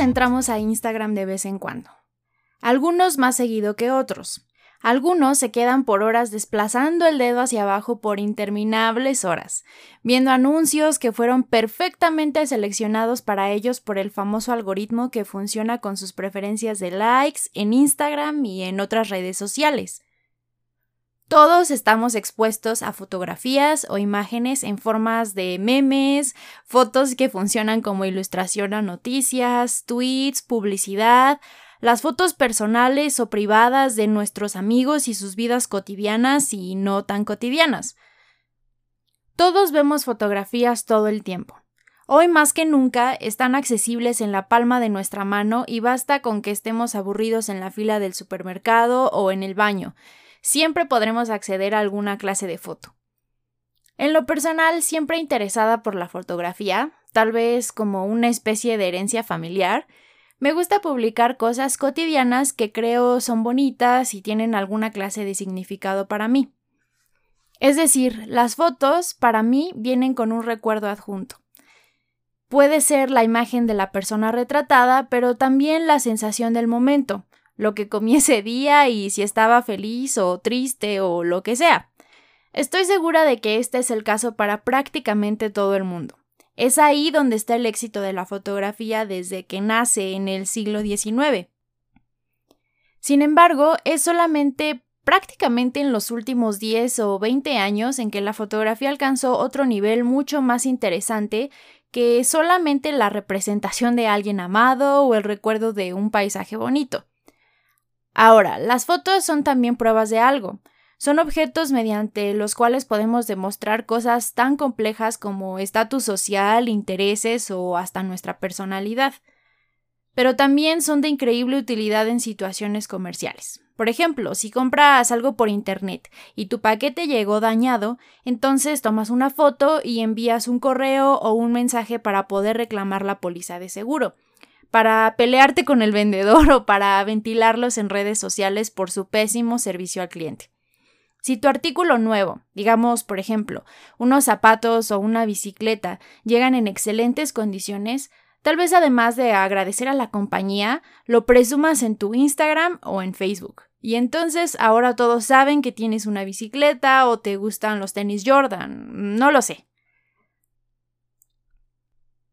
Entramos a Instagram de vez en cuando, algunos más seguido que otros. Algunos se quedan por horas desplazando el dedo hacia abajo por interminables horas, viendo anuncios que fueron perfectamente seleccionados para ellos por el famoso algoritmo que funciona con sus preferencias de likes en Instagram y en otras redes sociales. Todos estamos expuestos a fotografías o imágenes en formas de memes, fotos que funcionan como ilustración a noticias, tweets, publicidad, las fotos personales o privadas de nuestros amigos y sus vidas cotidianas y no tan cotidianas. Todos vemos fotografías todo el tiempo. Hoy más que nunca están accesibles en la palma de nuestra mano y basta con que estemos aburridos en la fila del supermercado o en el baño. Siempre podremos acceder a alguna clase de foto. En lo personal, siempre interesada por la fotografía, tal vez como una especie de herencia familiar, me gusta publicar cosas cotidianas que creo son bonitas y tienen alguna clase de significado para mí. Es decir, las fotos para mí vienen con un recuerdo adjunto. Puede ser la imagen de la persona retratada, pero también la sensación del momento, lo que comí ese día y si estaba feliz o triste o lo que sea. Estoy segura de que este es el caso para prácticamente todo el mundo. Es ahí donde está el éxito de la fotografía desde que nace en el siglo XIX. Sin embargo, es solamente prácticamente en los últimos 10 o 20 años en que la fotografía alcanzó otro nivel mucho más interesante que solamente la representación de alguien amado o el recuerdo de un paisaje bonito. Ahora, las fotos son también pruebas de algo. Son objetos mediante los cuales podemos demostrar cosas tan complejas como estatus social, intereses o hasta nuestra personalidad. Pero también son de increíble utilidad en situaciones comerciales. Por ejemplo, si compras algo por Internet y tu paquete llegó dañado, entonces tomas una foto y envías un correo o un mensaje para poder reclamar la póliza de seguro, para pelearte con el vendedor o para ventilarlos en redes sociales por su pésimo servicio al cliente. Si tu artículo nuevo, digamos por ejemplo, unos zapatos o una bicicleta, llegan en excelentes condiciones, tal vez además de agradecer a la compañía, lo presumas en tu Instagram o en Facebook. Y entonces ahora todos saben que tienes una bicicleta o te gustan los tenis Jordan, no lo sé.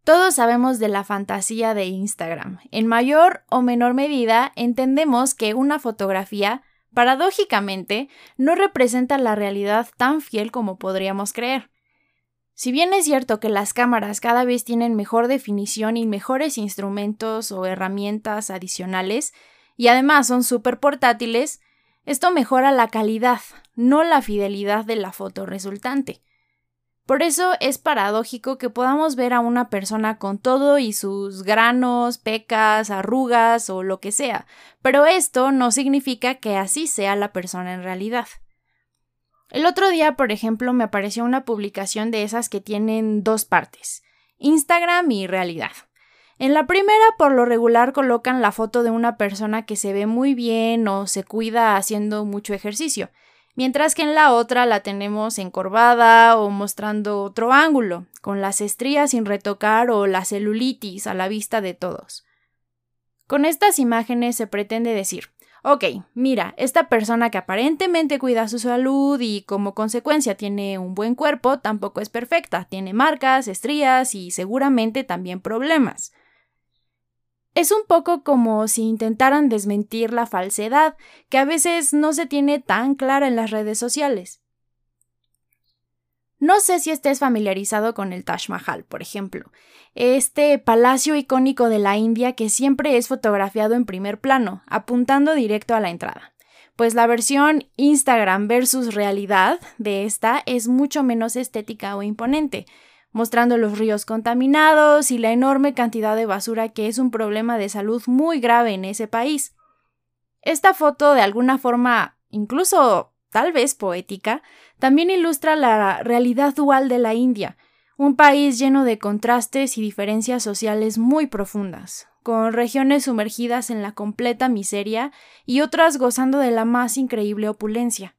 Todos sabemos de la fantasía de Instagram. En mayor o menor medida entendemos que una fotografía paradójicamente, no representa la realidad tan fiel como podríamos creer. Si bien es cierto que las cámaras cada vez tienen mejor definición y mejores instrumentos o herramientas adicionales, y además son súper portátiles, esto mejora la calidad, no la fidelidad de la foto resultante. Por eso es paradójico que podamos ver a una persona con todo y sus granos, pecas, arrugas o lo que sea, pero esto no significa que así sea la persona en realidad. El otro día, por ejemplo, me apareció una publicación de esas que tienen dos partes, Instagram y realidad. En la primera, por lo regular, colocan la foto de una persona que se ve muy bien o se cuida haciendo mucho ejercicio mientras que en la otra la tenemos encorvada o mostrando otro ángulo, con las estrías sin retocar o la celulitis a la vista de todos. Con estas imágenes se pretende decir, ok, mira, esta persona que aparentemente cuida su salud y como consecuencia tiene un buen cuerpo, tampoco es perfecta, tiene marcas, estrías y seguramente también problemas. Es un poco como si intentaran desmentir la falsedad, que a veces no se tiene tan clara en las redes sociales. No sé si estés familiarizado con el Taj Mahal, por ejemplo, este palacio icónico de la India que siempre es fotografiado en primer plano, apuntando directo a la entrada. Pues la versión Instagram versus realidad de esta es mucho menos estética o imponente, mostrando los ríos contaminados y la enorme cantidad de basura que es un problema de salud muy grave en ese país. Esta foto, de alguna forma, incluso tal vez poética, también ilustra la realidad dual de la India, un país lleno de contrastes y diferencias sociales muy profundas, con regiones sumergidas en la completa miseria y otras gozando de la más increíble opulencia.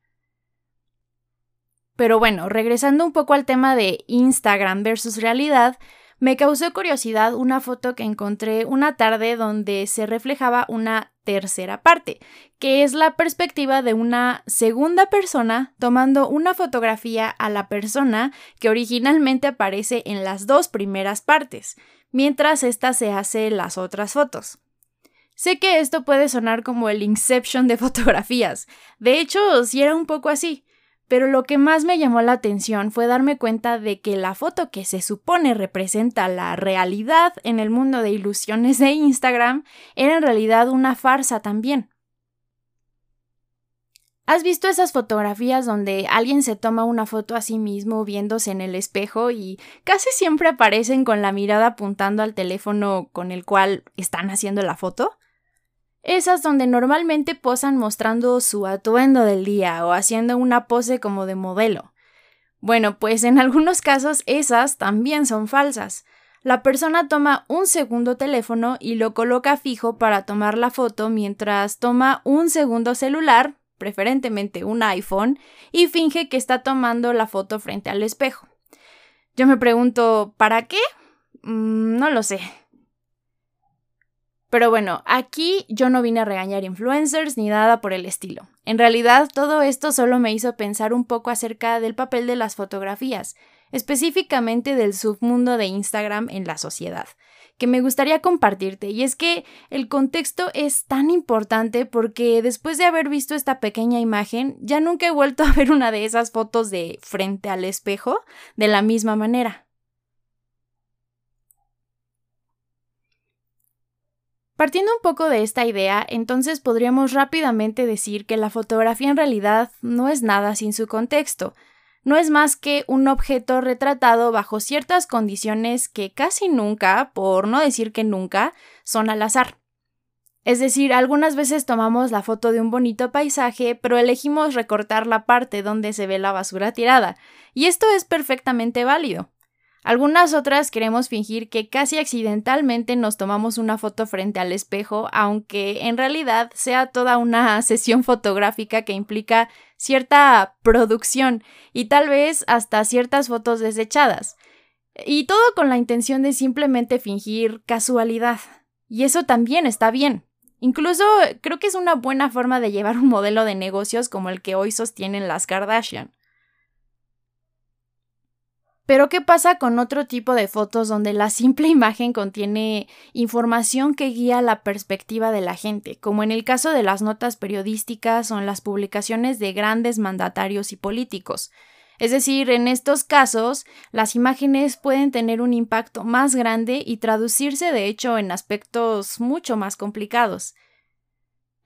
Pero bueno, regresando un poco al tema de Instagram versus realidad, me causó curiosidad una foto que encontré una tarde donde se reflejaba una tercera parte, que es la perspectiva de una segunda persona tomando una fotografía a la persona que originalmente aparece en las dos primeras partes, mientras ésta se hace las otras fotos. Sé que esto puede sonar como el Inception de fotografías. De hecho, sí era un poco así. Pero lo que más me llamó la atención fue darme cuenta de que la foto que se supone representa la realidad en el mundo de ilusiones de Instagram era en realidad una farsa también. ¿Has visto esas fotografías donde alguien se toma una foto a sí mismo viéndose en el espejo y casi siempre aparecen con la mirada apuntando al teléfono con el cual están haciendo la foto? Esas donde normalmente posan mostrando su atuendo del día o haciendo una pose como de modelo. Bueno, pues en algunos casos esas también son falsas. La persona toma un segundo teléfono y lo coloca fijo para tomar la foto mientras toma un segundo celular, preferentemente un iPhone, y finge que está tomando la foto frente al espejo. Yo me pregunto, ¿para qué? Mm, no lo sé. Pero bueno, aquí yo no vine a regañar influencers ni nada por el estilo. En realidad todo esto solo me hizo pensar un poco acerca del papel de las fotografías, específicamente del submundo de Instagram en la sociedad, que me gustaría compartirte. Y es que el contexto es tan importante porque después de haber visto esta pequeña imagen, ya nunca he vuelto a ver una de esas fotos de frente al espejo de la misma manera. Partiendo un poco de esta idea, entonces podríamos rápidamente decir que la fotografía en realidad no es nada sin su contexto, no es más que un objeto retratado bajo ciertas condiciones que casi nunca, por no decir que nunca, son al azar. Es decir, algunas veces tomamos la foto de un bonito paisaje, pero elegimos recortar la parte donde se ve la basura tirada, y esto es perfectamente válido. Algunas otras queremos fingir que casi accidentalmente nos tomamos una foto frente al espejo, aunque en realidad sea toda una sesión fotográfica que implica cierta producción y tal vez hasta ciertas fotos desechadas. Y todo con la intención de simplemente fingir casualidad. Y eso también está bien. Incluso creo que es una buena forma de llevar un modelo de negocios como el que hoy sostienen las Kardashian. Pero ¿qué pasa con otro tipo de fotos donde la simple imagen contiene información que guía la perspectiva de la gente, como en el caso de las notas periodísticas o en las publicaciones de grandes mandatarios y políticos? Es decir, en estos casos, las imágenes pueden tener un impacto más grande y traducirse de hecho en aspectos mucho más complicados.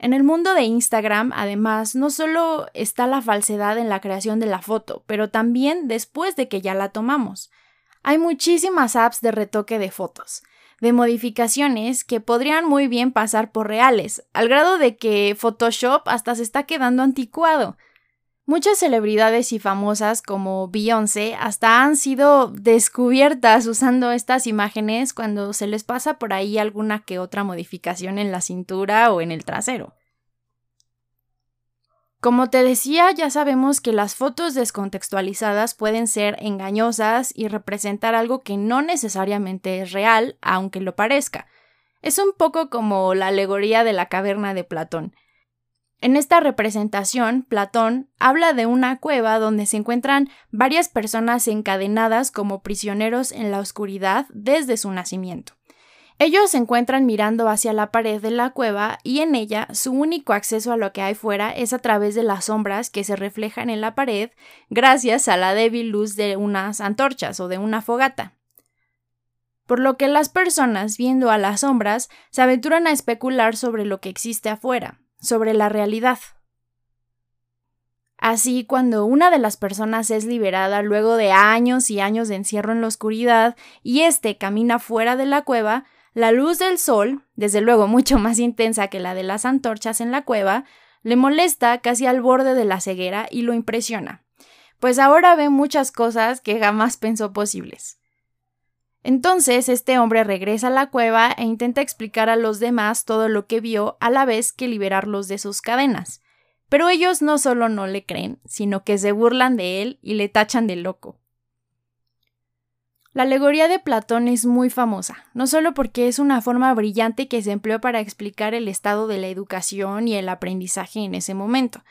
En el mundo de Instagram, además, no solo está la falsedad en la creación de la foto, pero también después de que ya la tomamos. Hay muchísimas apps de retoque de fotos, de modificaciones que podrían muy bien pasar por reales, al grado de que Photoshop hasta se está quedando anticuado. Muchas celebridades y famosas como Beyoncé hasta han sido descubiertas usando estas imágenes cuando se les pasa por ahí alguna que otra modificación en la cintura o en el trasero. Como te decía, ya sabemos que las fotos descontextualizadas pueden ser engañosas y representar algo que no necesariamente es real, aunque lo parezca. Es un poco como la alegoría de la caverna de Platón. En esta representación, Platón habla de una cueva donde se encuentran varias personas encadenadas como prisioneros en la oscuridad desde su nacimiento. Ellos se encuentran mirando hacia la pared de la cueva y en ella su único acceso a lo que hay fuera es a través de las sombras que se reflejan en la pared gracias a la débil luz de unas antorchas o de una fogata. Por lo que las personas viendo a las sombras se aventuran a especular sobre lo que existe afuera, sobre la realidad. Así, cuando una de las personas es liberada luego de años y años de encierro en la oscuridad y éste camina fuera de la cueva, la luz del sol, desde luego mucho más intensa que la de las antorchas en la cueva, le molesta casi al borde de la ceguera y lo impresiona, pues ahora ve muchas cosas que jamás pensó posibles. Entonces este hombre regresa a la cueva e intenta explicar a los demás todo lo que vio a la vez que liberarlos de sus cadenas. Pero ellos no solo no le creen, sino que se burlan de él y le tachan de loco. La alegoría de Platón es muy famosa, no solo porque es una forma brillante que se empleó para explicar el estado de la educación y el aprendizaje en ese momento.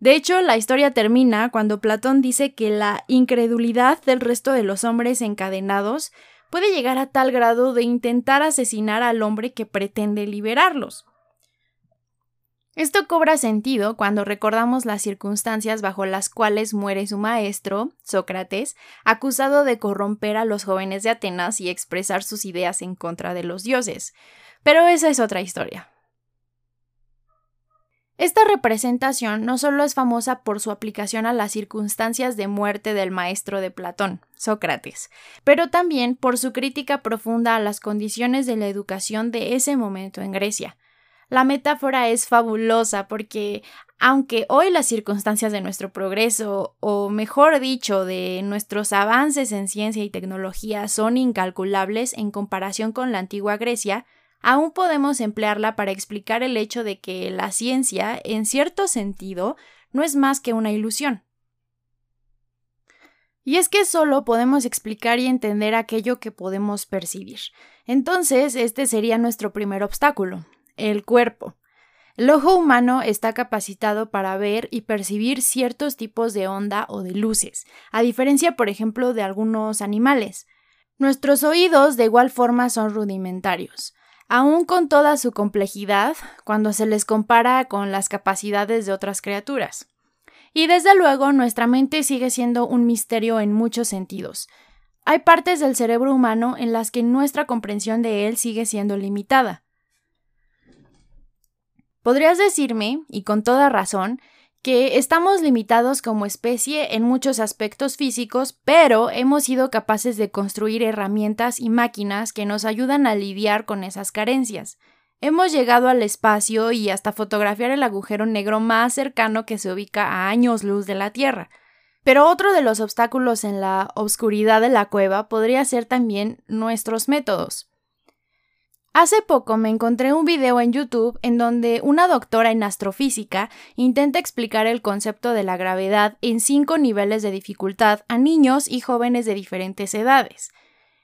De hecho, la historia termina cuando Platón dice que la incredulidad del resto de los hombres encadenados puede llegar a tal grado de intentar asesinar al hombre que pretende liberarlos. Esto cobra sentido cuando recordamos las circunstancias bajo las cuales muere su maestro, Sócrates, acusado de corromper a los jóvenes de Atenas y expresar sus ideas en contra de los dioses. Pero esa es otra historia. Esta representación no solo es famosa por su aplicación a las circunstancias de muerte del maestro de Platón, Sócrates, pero también por su crítica profunda a las condiciones de la educación de ese momento en Grecia, la metáfora es fabulosa porque aunque hoy las circunstancias de nuestro progreso, o mejor dicho, de nuestros avances en ciencia y tecnología son incalculables en comparación con la antigua Grecia, aún podemos emplearla para explicar el hecho de que la ciencia, en cierto sentido, no es más que una ilusión. Y es que solo podemos explicar y entender aquello que podemos percibir. Entonces, este sería nuestro primer obstáculo, el cuerpo. El ojo humano está capacitado para ver y percibir ciertos tipos de onda o de luces, a diferencia, por ejemplo, de algunos animales. Nuestros oídos de igual forma son rudimentarios, aun con toda su complejidad cuando se les compara con las capacidades de otras criaturas. Y desde luego nuestra mente sigue siendo un misterio en muchos sentidos. Hay partes del cerebro humano en las que nuestra comprensión de él sigue siendo limitada. Podrías decirme, y con toda razón, que estamos limitados como especie en muchos aspectos físicos, pero hemos sido capaces de construir herramientas y máquinas que nos ayudan a lidiar con esas carencias. Hemos llegado al espacio y hasta fotografiar el agujero negro más cercano que se ubica a años luz de la Tierra. Pero otro de los obstáculos en la oscuridad de la cueva podría ser también nuestros métodos. Hace poco me encontré un video en YouTube en donde una doctora en astrofísica intenta explicar el concepto de la gravedad en cinco niveles de dificultad a niños y jóvenes de diferentes edades.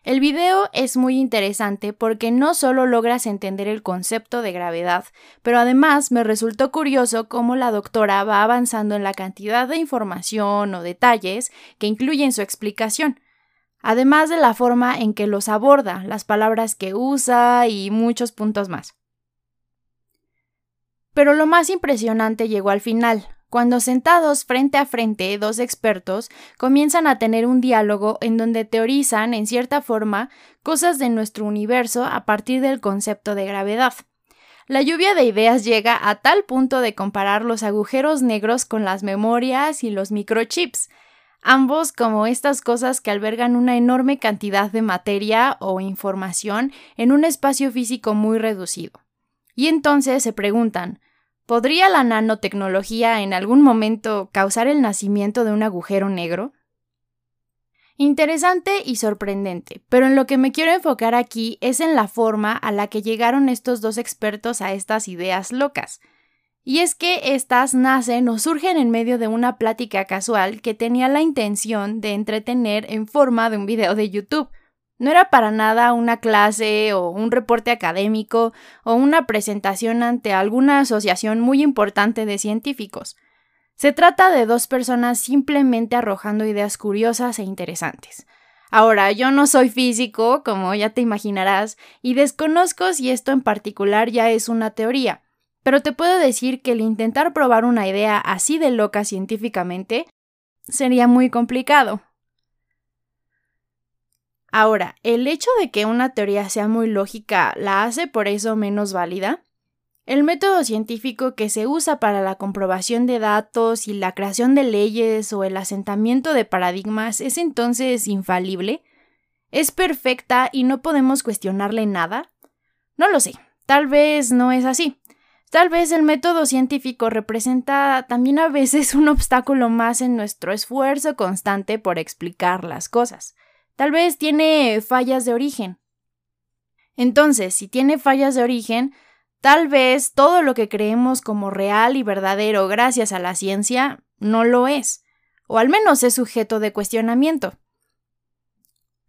El video es muy interesante porque no solo logras entender el concepto de gravedad, pero además me resultó curioso cómo la doctora va avanzando en la cantidad de información o detalles que incluyen su explicación además de la forma en que los aborda, las palabras que usa y muchos puntos más. Pero lo más impresionante llegó al final, cuando sentados frente a frente dos expertos comienzan a tener un diálogo en donde teorizan, en cierta forma, cosas de nuestro universo a partir del concepto de gravedad. La lluvia de ideas llega a tal punto de comparar los agujeros negros con las memorias y los microchips, ambos como estas cosas que albergan una enorme cantidad de materia o información en un espacio físico muy reducido. Y entonces se preguntan, ¿podría la nanotecnología en algún momento causar el nacimiento de un agujero negro? Interesante y sorprendente, pero en lo que me quiero enfocar aquí es en la forma a la que llegaron estos dos expertos a estas ideas locas. Y es que estas nacen o surgen en medio de una plática casual que tenía la intención de entretener en forma de un video de YouTube. No era para nada una clase o un reporte académico o una presentación ante alguna asociación muy importante de científicos. Se trata de dos personas simplemente arrojando ideas curiosas e interesantes. Ahora, yo no soy físico, como ya te imaginarás, y desconozco si esto en particular ya es una teoría, pero te puedo decir que el intentar probar una idea así de loca científicamente sería muy complicado. Ahora, ¿el hecho de que una teoría sea muy lógica la hace por eso menos válida? El método científico que se usa para la comprobación de datos y la creación de leyes o el asentamiento de paradigmas es entonces infalible? ¿Es perfecta y no podemos cuestionarle nada? No lo sé, tal vez no es así. Tal vez el método científico representa también a veces un obstáculo más en nuestro esfuerzo constante por explicar las cosas. Tal vez tiene fallas de origen. Entonces, si tiene fallas de origen, tal vez todo lo que creemos como real y verdadero gracias a la ciencia no lo es, o al menos es sujeto de cuestionamiento.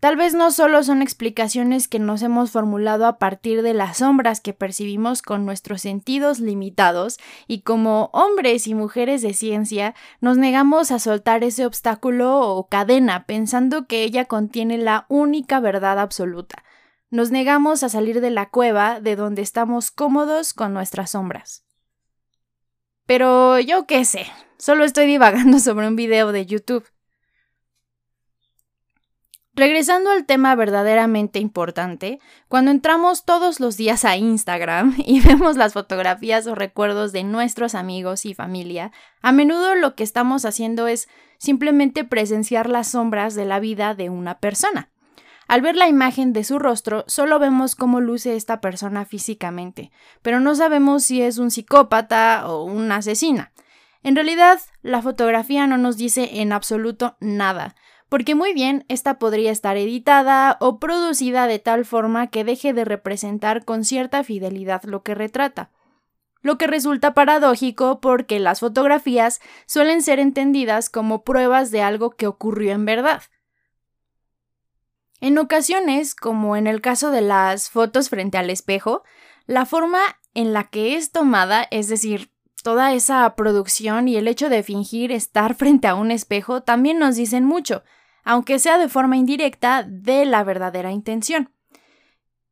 Tal vez no solo son explicaciones que nos hemos formulado a partir de las sombras que percibimos con nuestros sentidos limitados y como hombres y mujeres de ciencia nos negamos a soltar ese obstáculo o cadena pensando que ella contiene la única verdad absoluta. Nos negamos a salir de la cueva de donde estamos cómodos con nuestras sombras. Pero yo qué sé, solo estoy divagando sobre un video de YouTube. Regresando al tema verdaderamente importante, cuando entramos todos los días a Instagram y vemos las fotografías o recuerdos de nuestros amigos y familia, a menudo lo que estamos haciendo es simplemente presenciar las sombras de la vida de una persona. Al ver la imagen de su rostro, solo vemos cómo luce esta persona físicamente, pero no sabemos si es un psicópata o una asesina. En realidad, la fotografía no nos dice en absoluto nada, porque muy bien esta podría estar editada o producida de tal forma que deje de representar con cierta fidelidad lo que retrata. Lo que resulta paradójico porque las fotografías suelen ser entendidas como pruebas de algo que ocurrió en verdad. En ocasiones, como en el caso de las fotos frente al espejo, la forma en la que es tomada, es decir, toda esa producción y el hecho de fingir estar frente a un espejo también nos dicen mucho, aunque sea de forma indirecta, de la verdadera intención.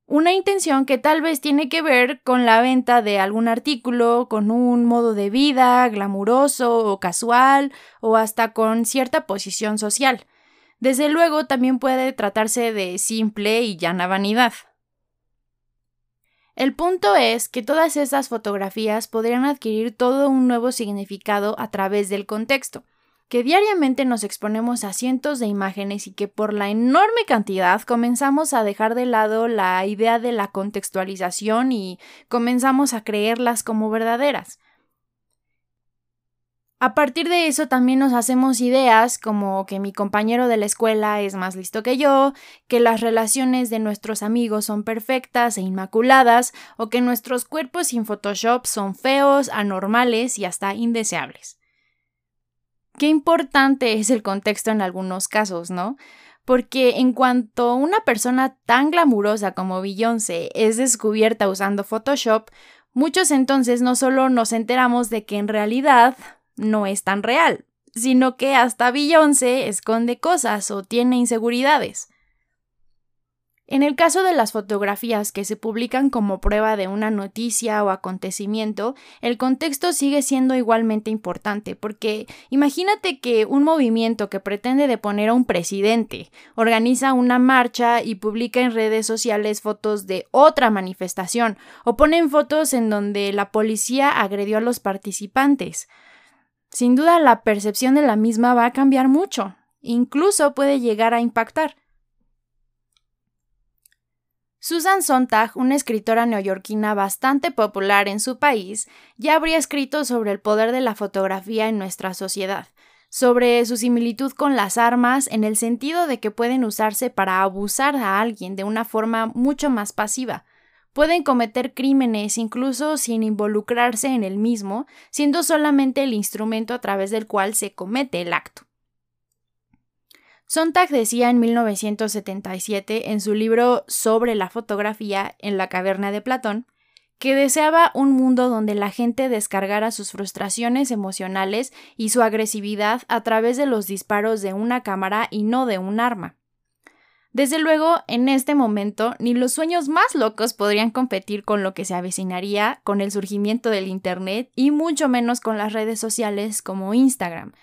Una intención que tal vez tiene que ver con la venta de algún artículo, con un modo de vida glamuroso o casual, o hasta con cierta posición social. Desde luego también puede tratarse de simple y llana vanidad. El punto es que todas esas fotografías podrían adquirir todo un nuevo significado a través del contexto que diariamente nos exponemos a cientos de imágenes y que por la enorme cantidad comenzamos a dejar de lado la idea de la contextualización y comenzamos a creerlas como verdaderas. A partir de eso también nos hacemos ideas como que mi compañero de la escuela es más listo que yo, que las relaciones de nuestros amigos son perfectas e inmaculadas, o que nuestros cuerpos sin Photoshop son feos, anormales y hasta indeseables. Qué importante es el contexto en algunos casos, ¿no? Porque en cuanto una persona tan glamurosa como Beyoncé es descubierta usando Photoshop, muchos entonces no solo nos enteramos de que en realidad no es tan real, sino que hasta Beyoncé esconde cosas o tiene inseguridades. En el caso de las fotografías que se publican como prueba de una noticia o acontecimiento, el contexto sigue siendo igualmente importante, porque imagínate que un movimiento que pretende deponer a un presidente organiza una marcha y publica en redes sociales fotos de otra manifestación, o ponen fotos en donde la policía agredió a los participantes. Sin duda la percepción de la misma va a cambiar mucho, incluso puede llegar a impactar. Susan Sontag, una escritora neoyorquina bastante popular en su país, ya habría escrito sobre el poder de la fotografía en nuestra sociedad, sobre su similitud con las armas en el sentido de que pueden usarse para abusar a alguien de una forma mucho más pasiva. Pueden cometer crímenes incluso sin involucrarse en el mismo, siendo solamente el instrumento a través del cual se comete el acto. Sontag decía en 1977 en su libro Sobre la fotografía en la caverna de Platón que deseaba un mundo donde la gente descargara sus frustraciones emocionales y su agresividad a través de los disparos de una cámara y no de un arma. Desde luego, en este momento, ni los sueños más locos podrían competir con lo que se avecinaría con el surgimiento del Internet y mucho menos con las redes sociales como Instagram,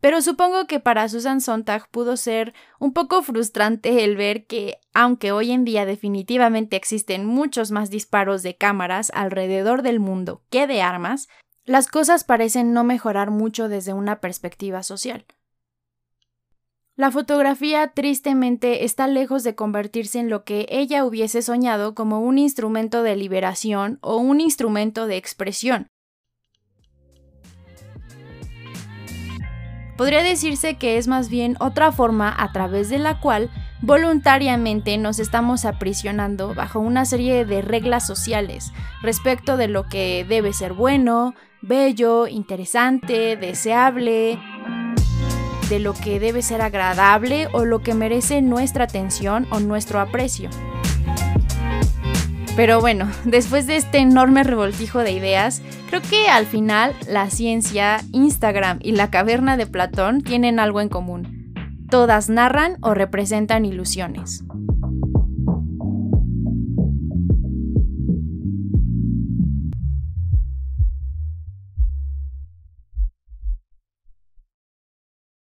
pero supongo que para Susan Sontag pudo ser un poco frustrante el ver que, aunque hoy en día definitivamente existen muchos más disparos de cámaras alrededor del mundo que de armas, las cosas parecen no mejorar mucho desde una perspectiva social. La fotografía tristemente está lejos de convertirse en lo que ella hubiese soñado como un instrumento de liberación o un instrumento de expresión, Podría decirse que es más bien otra forma a través de la cual voluntariamente nos estamos aprisionando bajo una serie de reglas sociales respecto de lo que debe ser bueno, bello, interesante, deseable. de lo que debe ser agradable o lo que merece nuestra atención o nuestro aprecio. Pero bueno, después de este enorme revoltijo de ideas, creo que al final la ciencia, Instagram y la caverna de Platón tienen algo en común. Todas narran o representan ilusiones.